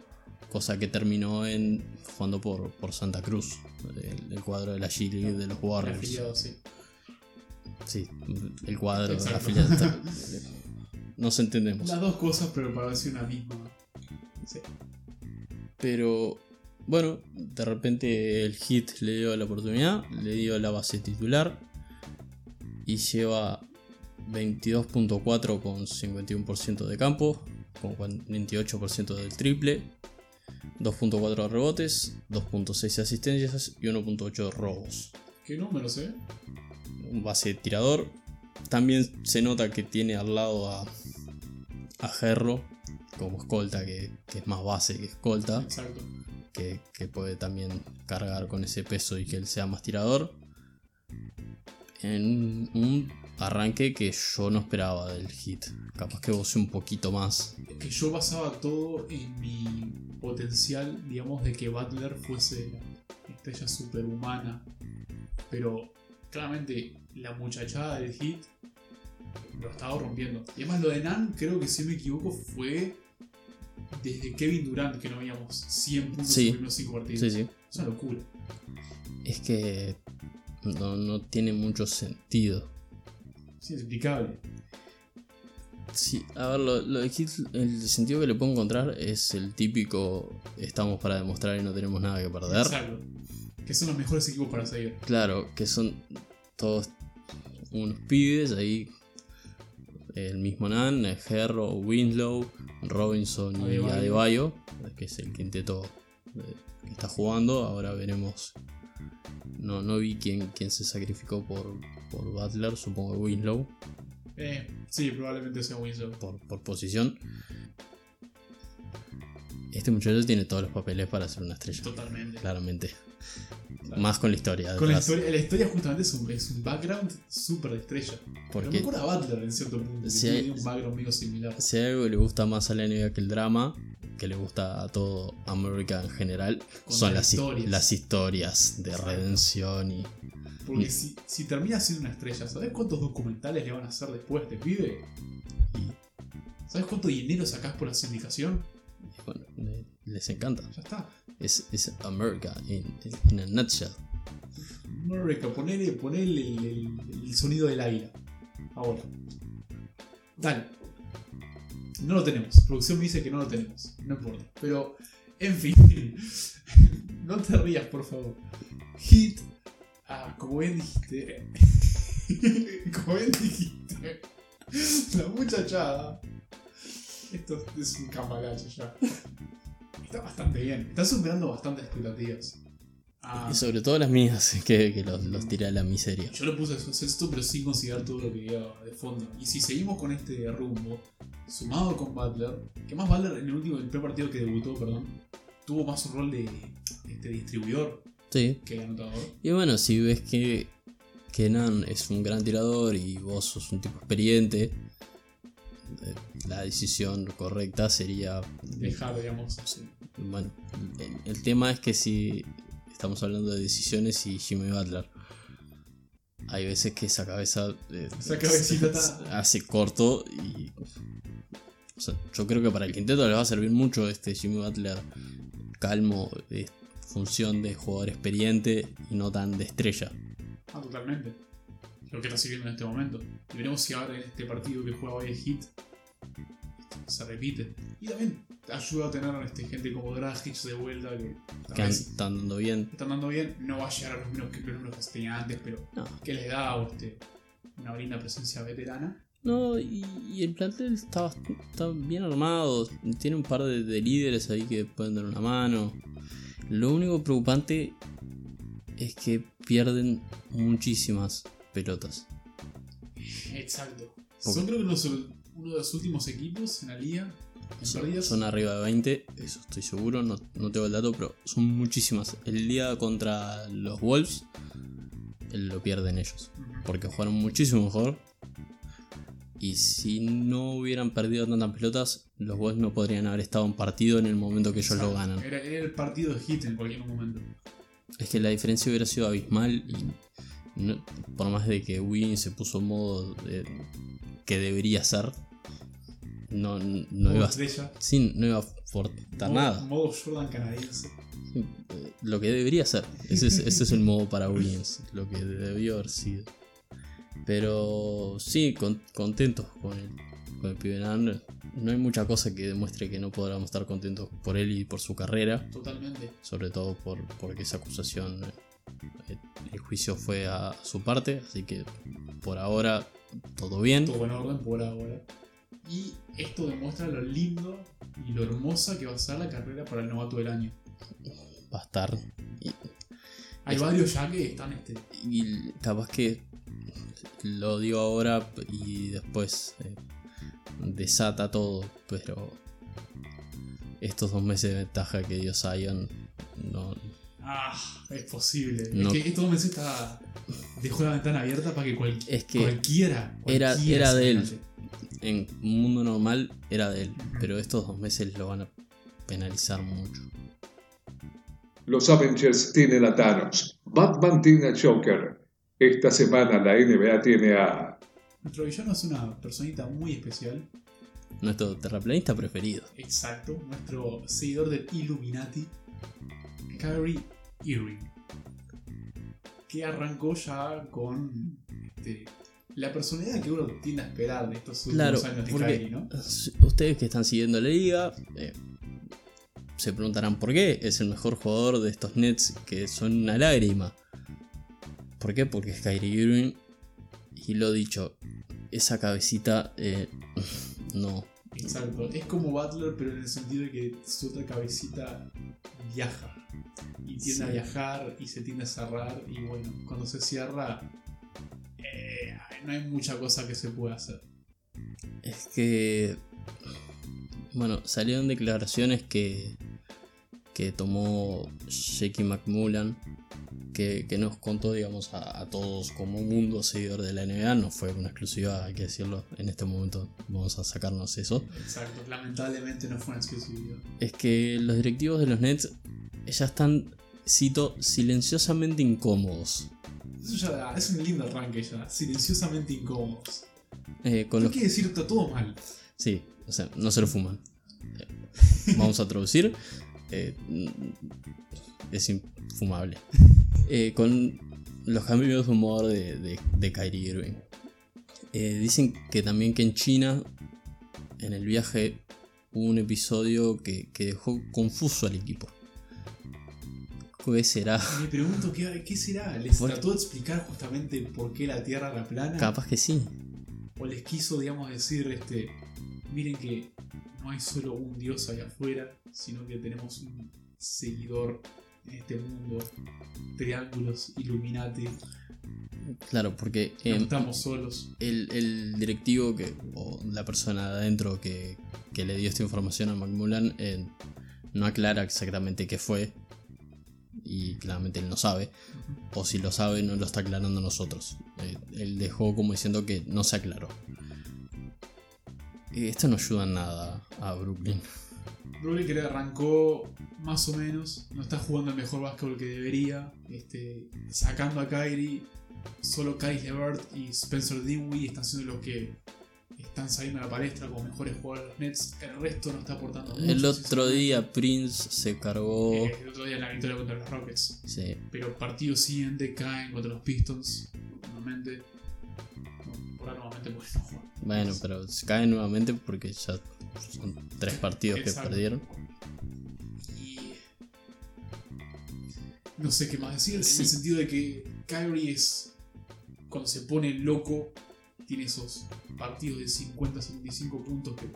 cosa que terminó en jugando por, por Santa Cruz, el, el cuadro de la G League de los Warriors. Sí. Sí, el cuadro Exacto. afiliado está- Nos entendemos. Las dos cosas, pero para decir una misma. Sí. Pero bueno, de repente el hit le dio la oportunidad, le dio la base titular y lleva 22.4 con 51% de campo, con 28% del triple, 2.4 rebotes, 2.6 asistencias y 1.8 robos. ¿Qué número sé? Un base tirador. También se nota que tiene al lado a, a Gerro como escolta, que, que es más base que escolta Exacto. que, que puede también cargar con ese peso y que él sea más tirador. En un arranque que yo no esperaba del hit. Capaz que goce un poquito más. Es que yo basaba todo en mi potencial, digamos, de que Butler fuese la estrella superhumana. Pero claramente la muchachada del hit lo estaba rompiendo. Y además lo de Nan, creo que si me equivoco, fue desde Kevin Durant que no veíamos 100 puntos Sí. en los primeros 5 partidos. Sí, sí. Es una locura. Es que no, no tiene mucho sentido. Es inexplicable. Sí, a ver, lo, lo de Hit, el sentido que le puedo encontrar es el típico estamos para demostrar y no tenemos nada que perder. Exacto. Que son los mejores equipos para seguir. Claro, que son todos unos pibes ahí. El mismo Nan, Herro, Winslow, Robinson y Adebayo. Que es el quinteto eh, que está jugando. Ahora veremos. No, no vi quién, quién se sacrificó por, por Butler, supongo que Winslow, Eh, sí, probablemente sea Winslow. por, por posición. Este muchacho tiene todos los papeles para ser una estrella, Totalmente. claramente. Más con la historia. Con la historia, la historia justamente es un, es un background súper de estrella. Pero Porque- me acuerdo a Butler en cierto punto, Sí, hay- tiene un background medio similar. Si hay algo que le gusta más a la NBA que el drama, que le gusta a todo América en general, son las historias. las historias de Exacto. redención y. Porque si, si termina siendo una estrella, ¿sabes cuántos documentales le van a hacer después de este pibe? ¿Sabes cuánto dinero sacás por la sindicación? Bueno, le- les encanta. Ya está. Es, es America in, in a nutshell. America, ponele, ponele el, el- el sonido del águila. Ahora. Dale. No lo tenemos. Producción me dice que no lo tenemos. No importa. Pero, en fin. no te rías, por favor. Hit. Ah, como bien dijiste. como bien dijiste. La muchachada. Esto es un cambalache ya. Está bastante bien. Está superando bastantes expectativas. Ah, Y sobre todo las mías, que, que los, los tiré a la miseria. yo lo puse a su sexto, pero sin considerar todo lo que lleva de fondo. Y si seguimos con este rumbo, sumado con Butler, que más Butler en el último, el primer partido que debutó, perdón, tuvo más un rol de este, distribuidor Sí. que de anotador. Y bueno, si ves que Kenan es un gran tirador y vos sos un tipo experiente, la decisión correcta sería Dejar, digamos. Bueno, el, el tema es que si estamos hablando de decisiones y Jimmy Butler, hay veces que esa cabeza eh, Esa cabecita está- hace corto y. o sea, yo creo que para el quinteto le va a servir mucho este Jimmy Butler calmo, de función de jugador experiente y no tan de estrella. Ah, totalmente. Lo que está sirviendo en este momento. Y veremos si ahora en este partido que juega hoy el Hit se repite. Y también ayuda a tener este, gente como Dragic de vuelta que están dando bien. están dando bien. No va a llegar a los números que, los números que tenía antes, pero No, que les da este, una linda presencia veterana. No, y, y el plantel está, está bien armado. Tiene un par de, de líderes ahí que pueden dar una mano. Lo único preocupante es que pierden muchísimas pelotas. Exacto. Son creo que los- uno de los últimos equipos en la liga en Son, arriba de 20, eso estoy seguro, no, no tengo el dato, pero son muchísimas. El día contra los Wolves lo pierden ellos. Porque jugaron muchísimo mejor. Y si no hubieran perdido tantas pelotas, los Wolves no podrían haber estado en partido en el momento que ellos lo ganan. Era, era el partido de Hit en cualquier momento. Es que la diferencia hubiera sido abismal y no- por más de que Win se puso en modo de- que debería ser, no, no iba sí, no iba a aportar nada. Modo Jordan canadiense. Eh, Lo que debería ser. Ese es, ese es el modo para Williams. Lo que debió haber sido. Pero sí, con- contentos con el, con el pibe Nan, no hay mucha cosa que demuestre que no podamos estar contentos por él y por su carrera, Totalmente. sobre todo por porque esa acusación, el juicio fue a su parte, así que por ahora todo bien. Todo en orden por ahora. Y esto demuestra lo lindo y lo hermosa que va a ser la carrera para el novato del año. Va a estar. Y, Hay Es- varios ya que están este. y capaz que lo digo ahora y después eh, desata todo, pero estos dos meses de ventaja que dio Zion no, Ah, es posible. No. Es que estos meses está. Dejó la ventana abierta para que, cual- Es que cualquiera, era- cualquiera era de él. en un mundo normal era de él, pero estos dos meses lo van a penalizar mucho. Los Avengers tienen a Thanos. Batman tiene a Joker. Esta semana la NBA tiene a... Nuestro villano es una personita muy especial. Nuestro terraplanista preferido. Exacto. Nuestro seguidor del Illuminati. Kyrie Irving. Que arrancó ya con este, la personalidad que uno tiende a esperar de estos últimos Claro, años de Kyrie, ¿no? ustedes que están siguiendo la liga eh, se preguntarán por qué es el mejor jugador de estos Nets que son una lágrima. ¿Por qué? Porque es Kyrie Irving y lo dicho, esa cabecita eh, no. Exacto. Es como Butler, pero en el sentido de que su otra cabecita viaja. Y tiende a viajar y se tiende a cerrar. Y bueno, cuando se cierra, eh, no hay mucha cosa que se pueda hacer. Es que. Bueno, salieron declaraciones que. que tomó Jackie McMullan. Que, que nos contó, digamos, a, a todos como un mundo seguidor de la NBA. No fue una exclusiva, hay que decirlo. En este momento vamos a sacarnos eso. Exacto. Lamentablemente no fue una exclusividad. Es que los directivos de los Nets ya están, cito, silenciosamente incómodos. Eso ya da- es un lindo arranque ya. Silenciosamente incómodos. Eh, con No los quiere decir está todo mal. Sí, o sea, no se lo fuman. Eh, Vamos a traducir. eh, es infumable. Eh, con los cambios de humor de, de, de Kyrie Irving. Eh, dicen que también que en China, en el viaje, hubo un episodio que, que dejó confuso al equipo. ¿Qué será? Me pregunto qué, qué será. ¿Les trató de explicar justamente por qué la Tierra era plana? Capaz que sí. o les quiso, digamos, decir, este, miren que no hay solo un dios allá afuera, sino que tenemos un seguidor en este mundo, triángulos, Illuminati, Claro, porque no em, estamos solos. el, el directivo que, o la persona de adentro que, que le dio esta información a McMullan eh, no aclara exactamente qué fue. Y claramente él no sabe. O si lo sabe, no lo está aclarando nosotros. Eh, él dejó como diciendo que no se aclaró. Eh, Esto no ayuda en nada a Brooklyn. Brooklyn que arrancó más o menos, no está jugando el mejor básquetbol que debería, este, sacando a Kyrie, solo Kyrie Levert y Spencer Dinwiddie están siendo los que están saliendo a la palestra como mejores jugadores de los Nets, el resto no está aportando mucho. El otro día Prince se cargó. Eh, el otro día en la victoria contra los Rockets. Sí, Pero partido siguiente caen contra los Pistons. Nuevamente. Por ahora nuevamente porque no juegan. bueno, pero se cae nuevamente porque ya son tres partidos que perdieron. Y. No sé qué más decir. En el sentido de que Kyrie es. Cuando se pone loco, tiene esos partidos de 50-75 puntos que.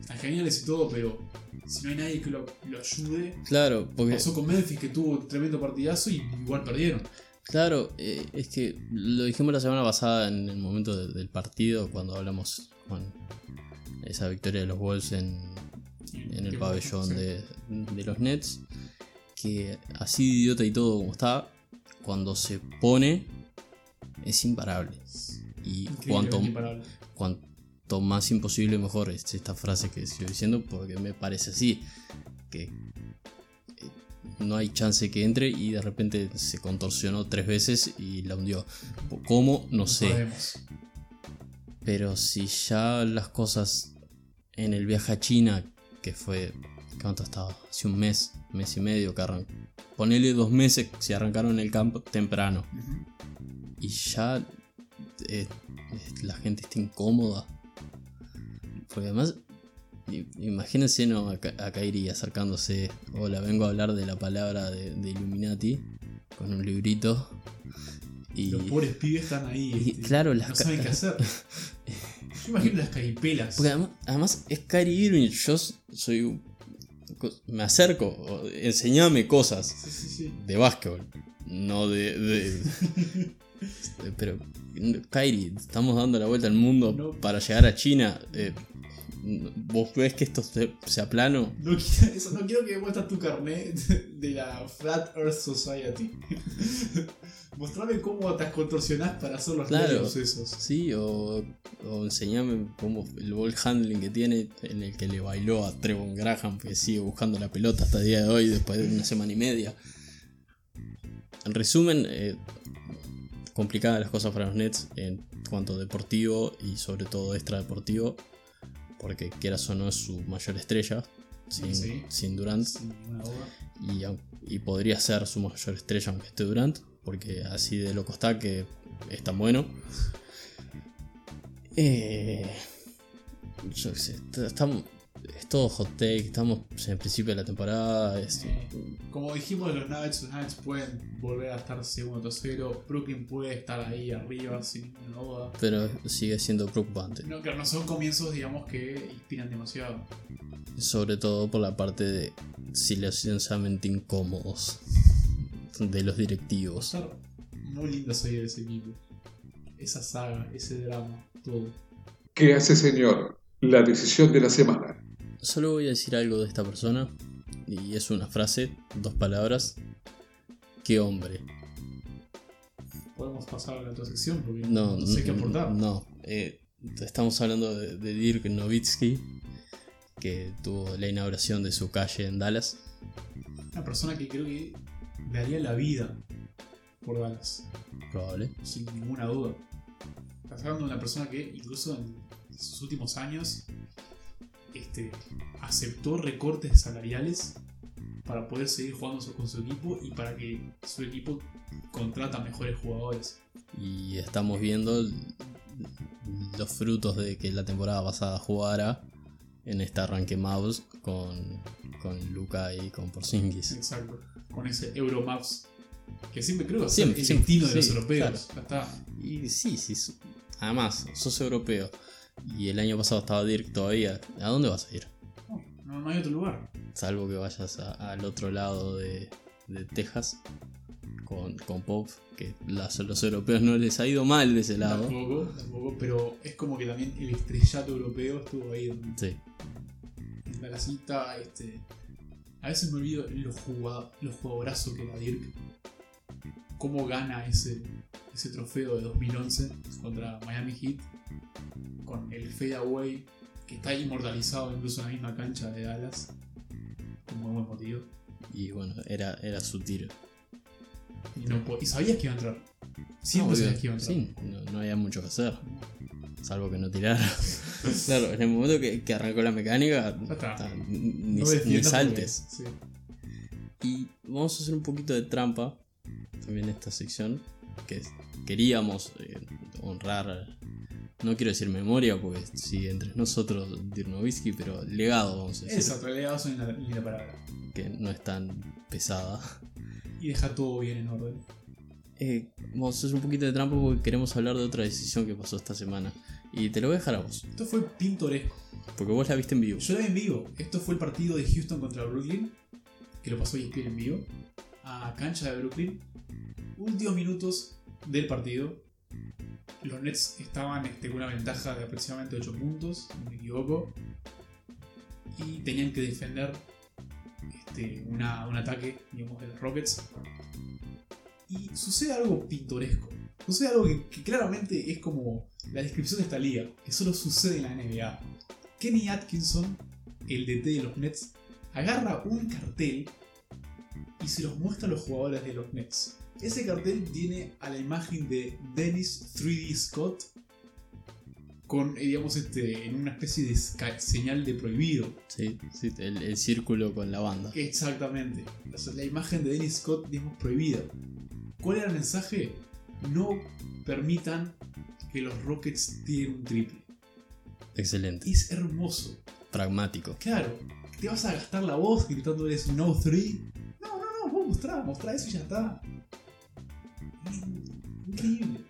Están geniales y todo, pero. Si no hay nadie que lo, lo ayude. Claro, porque. Pasó con Memphis que tuvo un tremendo partidazo y igual perdieron. Claro, eh, es que lo dijimos la semana pasada en el momento de- del partido, cuando hablamos con esa victoria de los Wolves en, en el pabellón sí. de, de los Nets, que así de idiota y todo como está, cuando se pone es imparable. Y cuanto, cuanto más imposible mejor es esta frase que sigo diciendo, porque me parece así, que eh, no hay chance que entre y de repente se contorsionó tres veces y la hundió. ¿Cómo? No sé. sabemos. Pero si ya las cosas en el viaje a China, que fue, ¿cuánto estaba? Hace un mes, mes y medio que arrancó. Ponele dos meses si arrancaron el campo temprano. Y ya eh, la gente está incómoda. Porque además, imagínense ¿no? a, a Kairi acercándose. Hola, vengo a hablar de la palabra de, de Illuminati. Con un librito. Y. Los pobres pibes están ahí. y este, claro, las no saben qué hacer. Yo imagino las caripelas. Porque además, además es Kyrie Irving. Yo soy. un- Me acerco. Enseñame cosas. Sí, sí, sí. de básquetbol, no de. de- pero, Kairi, estamos dando la vuelta al mundo No. para llegar a China. eh, ¿Vos ves que esto se- sea plano? No quiero, eso, no quiero que muestres tu carnet de la Flat Earth Society. Mostrame cómo te contorsionás para hacer los Claro. esos. Sí, o, o enseñame cómo el ball handling que tiene, en el que le bailó a Trevon Graham, que sigue buscando la pelota hasta el día de hoy, después de una semana y media. En resumen, eh, complicadas las cosas para los Nets en cuanto a deportivo y sobre todo extradeportivo, porque quieras o no es su mayor estrella, sin, Sí. sin Durant, Sin y, podría ser su mayor estrella aunque esté Durant, porque así de loco está que es tan bueno. Eh, yo sé, es todo hot take, estamos en el principio de la temporada. es- Eh, como dijimos de los Nuggets, los Nuggets pueden volver a estar segundo tercero. Brooklyn puede estar ahí arriba sin ninguna duda. pero sigue siendo preocupante, No, claro, no son comienzos, digamos, que inspiran demasiado. sobre todo por la parte de silenciosamente incómodos de los directivos. Estar muy lindo seguir ese equipo. Esa saga, ese drama, todo. ¿Qué hace señor? La decisión de la semana. Solo voy a decir algo de esta persona, y es una frase, dos palabras. ¡Qué hombre! Podemos pasar a la otra sección porque No, no, sé qué aportar. No, eh, estamos hablando de, de Dirk Nowitzki, que tuvo la inauguración de su calle en Dallas. Una persona que creo que daría la vida por Dallas, Probable. sin ninguna duda. Estás hablando de una persona que incluso en sus últimos años este, aceptó recortes salariales para poder seguir jugando con su equipo y para que su equipo contrata mejores jugadores. Y estamos viendo los frutos de que la temporada pasada jugara en este arranque mouse con, con Luca y con Porzingis. Exacto. Con ese Euromaps. Que siempre creo que es el destino de los europeos. Está. Y sí, sí. Además, sos europeo. Y el año pasado estaba Dirk todavía. ¿A dónde vas a ir? No, no hay otro lugar. Salvo que vayas a- al otro lado de, de Texas con, con Pop, que las- los europeos no les ha ido mal de ese lado. Tampoco, tampoco, pero es como que también el estrellato europeo estuvo ahí en, Sí, en la cita. Este, a veces me olvido lo, jugado, lo jugadorazo que era Dirk. Cómo gana ese, ese trofeo de 2011 contra Miami Heat. Con el fadeaway que está inmortalizado incluso en la misma cancha de Dallas. Muy buen motivo. y bueno, era, era su tiro. Y, no y sabías que iba a entrar. Siempre No, sabías que iba a entrar. Sí, no, no había mucho que hacer. Salvo que no tirara. claro, en el momento que, que arrancó la mecánica, está. ni, saltes. sí. Y vamos a hacer un poquito de trampa también en esta sección. Que es- queríamos eh, honrar, no quiero decir memoria, porque sigue entre nosotros Dirnovitsky, pero legado, vamos a decir. Exacto, le das en la, en la palabra. Que no es tan pesada. Y deja todo bien en orden. Eh, vamos a hacer un poquito de trampa porque queremos hablar de otra decisión que pasó esta semana. Y te lo voy a dejar a vos, Esto fue pintoresco. porque vos la viste en vivo. Yo la vi en vivo. Esto fue el partido de Houston contra Brooklyn, que lo pasó ESPN en vivo, a cancha de Brooklyn. Últimos minutos del partido. Los Nets estaban este, con una ventaja de aproximadamente 8 puntos, no me equivoco. Y tenían que defender este, un ataque, digamos, de los Rockets. Y sucede algo pintoresco. Sucede algo que claramente es como la descripción de esta liga, que solo sucede en la NBA. Kenny Atkinson, el DT de los Nets, agarra un cartel y se los muestra a los jugadores de los Nets. Ese cartel tiene a la imagen de Dennis 3D Scott con, eh, digamos, este, en una especie de señal de prohibido. Sí, sí, el, el círculo con la banda. Exactamente. O sea, la imagen de Dennis Scott, digamos, prohibida. ¿Cuál era el mensaje? No permitan que los Rockets tiren un triple. Excelente. Es hermoso. Pragmático. Claro, te vas a gastar la voz gritándoles no 3. No, no, no, vos mostrá, mostrá eso y ya está. Increíble.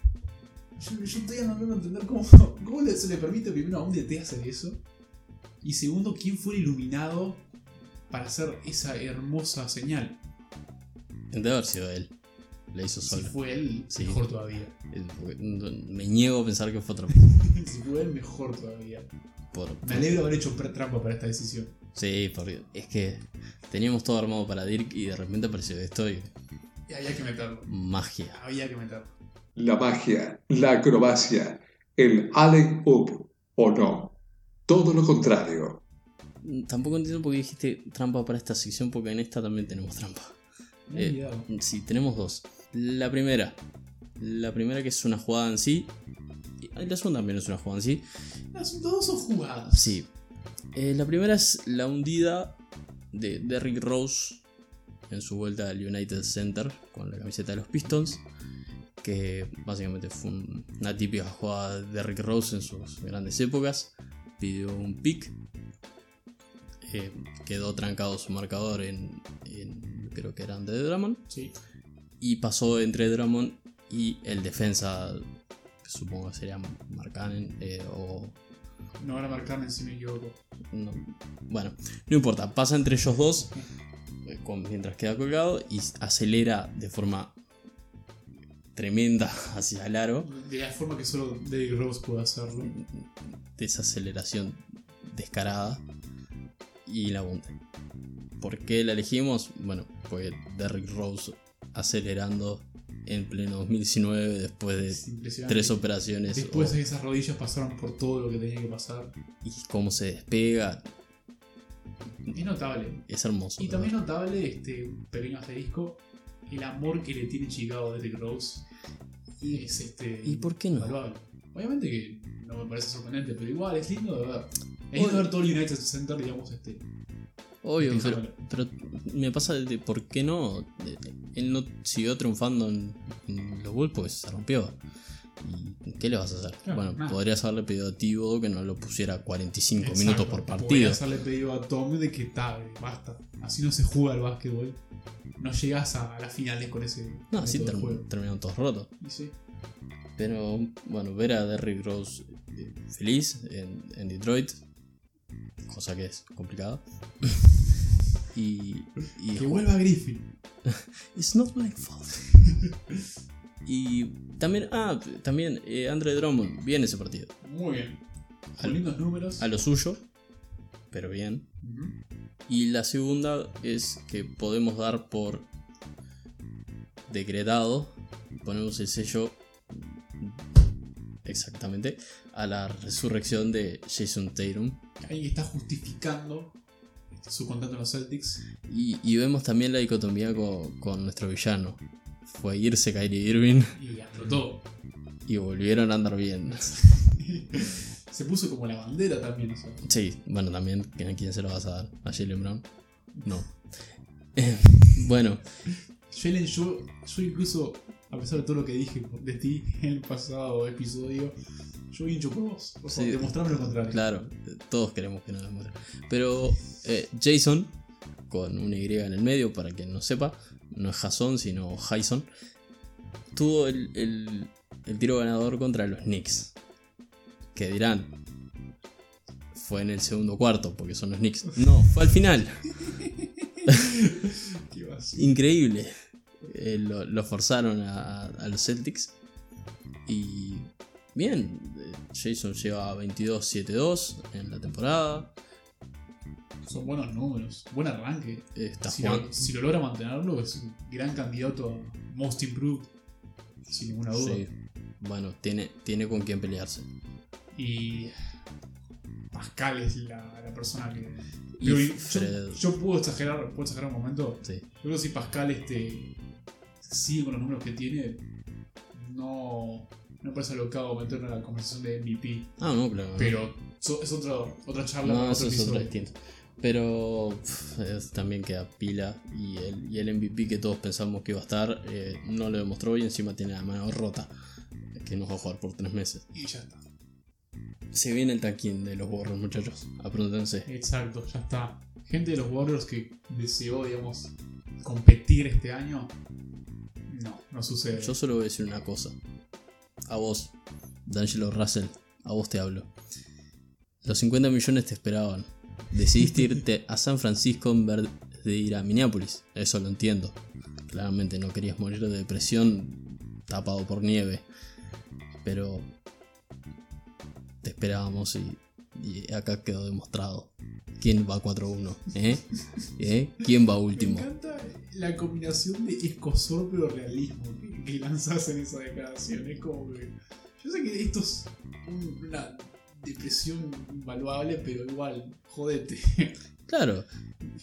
Yo, yo estoy andando a entender cómo, cómo se le permite primero a un DT hacer eso. Y segundo, quién fue el iluminado para hacer esa hermosa señal. Debe haber sido él. Le hizo Si solo. fue él, Sí. mejor todavía. No- Me niego a pensar que fue otra persona. Si fue él, mejor todavía. Por, Me alegro de haber hecho trampa para esta decisión. Sí, porque es que teníamos todo armado para Dirk y de repente apareció esto y Y había que meterlo. magia. Había que meterlo. La magia, la acrobacia, el Allen Up o no. Todo lo contrario. Tampoco entiendo por qué dijiste trampa para esta sección, porque en esta también tenemos trampa. Eh. Sí, tenemos dos. La primera. La primera que es una jugada en sí. Y la segunda también es una jugada en sí. Las dos son jugadas. Sí. Eh, la primera es la hundida de Derrick Rose en su vuelta al United Center con la camiseta de los Pistons. Que básicamente fue un- una típica jugada de Derrick Rose en sus grandes épocas. Pidió un pick. Eh, quedó trancado su marcador en, en- creo que eran de Drummond. Sí. Y pasó entre Drummond y el defensa. que Supongo que sería Markkanen eh, o No van a marcarme si me equivoco. no- bueno, no importa, pasa entre ellos dos con- mientras queda colgado y acelera de forma tremenda hacia el aro. De la forma que solo Derrick Rose puede hacerlo. Desaceleración descarada y la hunde. ¿Por qué la elegimos? Bueno, pues Derrick Rose acelerando en pleno 2019 después Es de tres operaciones Después o- de que esas rodillas pasaron por todo lo que tenía que pasar. y cómo se despega. Es notable. Es hermoso. Y también ver. notable, este pequeño asterisco, el amor que le tiene Chicago a Derrick Rose. Y- es este. ¿Y por qué no? Obviamente que no me parece sorprendente, pero igual es lindo de ver. Es lindo ver todo el United Center, digamos, este. Obvio, pero, Déjamelo. pero me pasa de por qué no. Él no siguió triunfando en, en los Bulls pues se rompió. ¿Y qué le vas a hacer? Claro, bueno, nada. podrías haberle pedido a Thibodeau que no lo pusiera 45 Exacto. minutos por partido. hacerle pedido a Tom de que tal, basta. Así no se juega al básquetbol. No llegas a las finales con ese. No, así term- terminaron todos rotos. Sí. Pero bueno, ver a Derrick Rose eh, feliz en, en Detroit, cosa que es complicada. y, y Que vuelva Griffin. It's not my fault. y también, ah, también eh, Andre Drummond, bien ese partido. Muy bien. Con Al- lindos números. A lo suyo, pero bien. Y la segunda es que podemos dar por decretado, ponemos el sello exactamente a la resurrección de Jason Tatum. Ahí está justificando su contrato en los Celtics. Y, y vemos también la dicotomía con, con nuestro villano. Fue irse Kyrie Irving Y explotó. y volvieron a andar bien. Se puso como la bandera también, o sea. Sí, bueno, también, ¿a quién se lo vas a dar? ¿A Jalen Brown? No. Bueno, Jalen, yo, yo incluso, a pesar de todo lo que dije de ti en el pasado episodio, yo hincho por vos. Por favor, Sí. demostrame lo contrario. claro, todos queremos que nos demuestre. Pero eh, Jason, con una Y en el medio, para quien no sepa, no es Jason, sino Jason, tuvo el, el- el tiro ganador contra los Knicks. Que dirán, fue en el segundo cuarto, porque son los Knicks. No, fue al final. Increíble. Eh, lo, lo forzaron a, a los Celtics. Y bien, eh, Jason lleva 22-7-2 en la temporada. Son buenos números, buen arranque. Está Si lo, si lo logra mantenerlo, es un gran candidato a Most Improved, sin ninguna duda. Sí. Bueno, tiene, tiene con quién pelearse. Y Pascal es la, la persona que. Yo, yo puedo exagerar, puedo exagerar un momento. Sí. Yo creo que si Pascal este, sigue con los números que tiene, no me parece alocado meterlo en la conversación de MVP. Ah, no, claro. Pero so- es otro, otra charla no, eso es otro distinto. Pero pff, es- también queda pila. Y el, y el MVP que todos pensamos que iba a estar, eh, no lo demostró y encima tiene la mano rota. Que no va a jugar por tres meses. Y ya está. Se viene el tanquín de los Warriors, muchachos. Apróntense. Exacto, ya está. Gente de los Warriors que deseó, digamos, competir este año. No, no sucede. Yo solo voy a decir una cosa. A vos, D'Angelo Russell, a vos te hablo. Los 50 millones te esperaban. Decidiste irte a San Francisco en vez de ir a Minneapolis. Eso lo entiendo. Claramente no querías morir de depresión tapado por nieve. Pero te esperábamos y, y acá quedó demostrado. ¿Quién va 4-1? ¿Eh? ¿Eh? ¿Quién va Me último? encanta la combinación de escosor pero realismo que, que lanzas en esa declaración. Es como que. Yo sé que esto es un- una depresión invaluable, pero igual, jodete. Claro,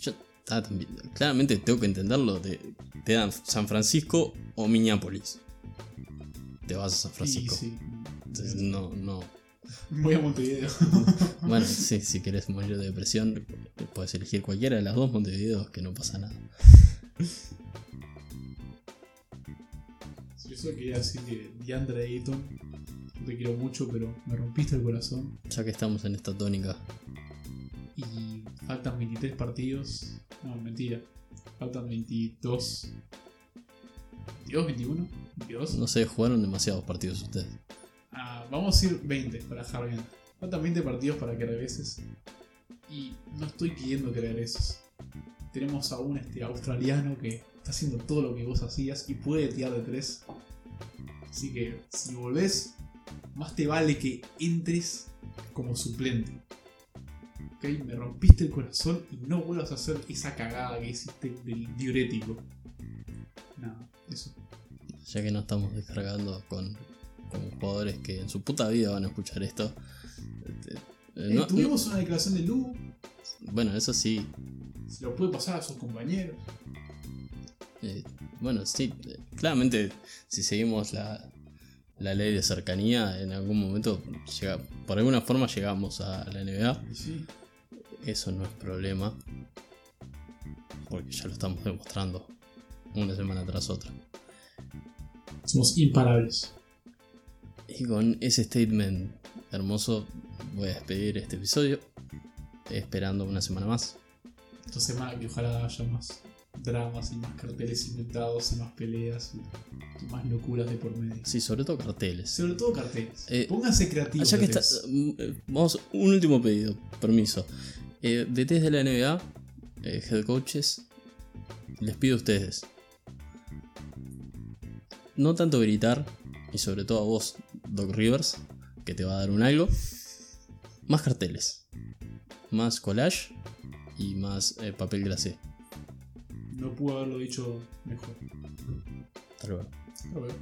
yo ah, también- claramente tengo que entenderlo. Te, te dan San Francisco o Minneapolis. Te vas a San Francisco. Sí, sí. Entonces, no, no. Voy a Montevideo. Bueno, sí, si querés morir de depresión, puedes elegir cualquiera de las dos Montevideos, que no pasa nada. Yo solo quería decir que DeAndre Ayton, yo te quiero mucho, pero me rompiste el corazón. Ya que estamos en esta tónica, Y faltan 23 partidos. No, mentira. Faltan 22. ¿22, 21? ¿22? no sé, jugaron demasiados partidos ustedes. Ah, vamos a ir 20 para dejar bien. Faltan 20 partidos para que regreses. Y no estoy pidiendo que regreses. Tenemos a un este, australiano que está haciendo todo lo que vos hacías y puede tirar de 3. Así que si volvés, más te vale que entres como suplente. ¿Ok? Me rompiste el corazón y no vuelvas a hacer esa cagada que hiciste del diurético. Nada, eso. Ya que no estamos descargando con, con jugadores que en su puta vida van a escuchar esto. eh, eh, no- tuvimos una declaración de Lu, no- bueno, eso sí. se lo puede pasar a sus compañeros. eh, bueno, sí. claramente, si seguimos la, la ley de cercanía, en algún momento, llega, por alguna forma llegamos a la NBA. Sí, Eso no es problema. Porque ya lo estamos demostrando. Una semana tras otra. somos imparables. Y con ese statement hermoso voy a despedir este episodio. Esperando una semana más. Esta semana que ojalá haya más dramas y más carteles inventados y más peleas y, más locuras de por medio. Sí, sobre todo carteles. Sobre todo carteles. Eh, Pónganse creativos. Ya que está, mm, eh, vamos, un último pedido, permiso. Eh, DTs de la NBA, eh, head coaches, les pido a ustedes. No tanto gritar, y sobre todo a vos, Doc Rivers, que te va a dar un algo. Más carteles, más collage y más eh, papel glacé. No pude haberlo dicho mejor. Hasta luego. Pero bueno.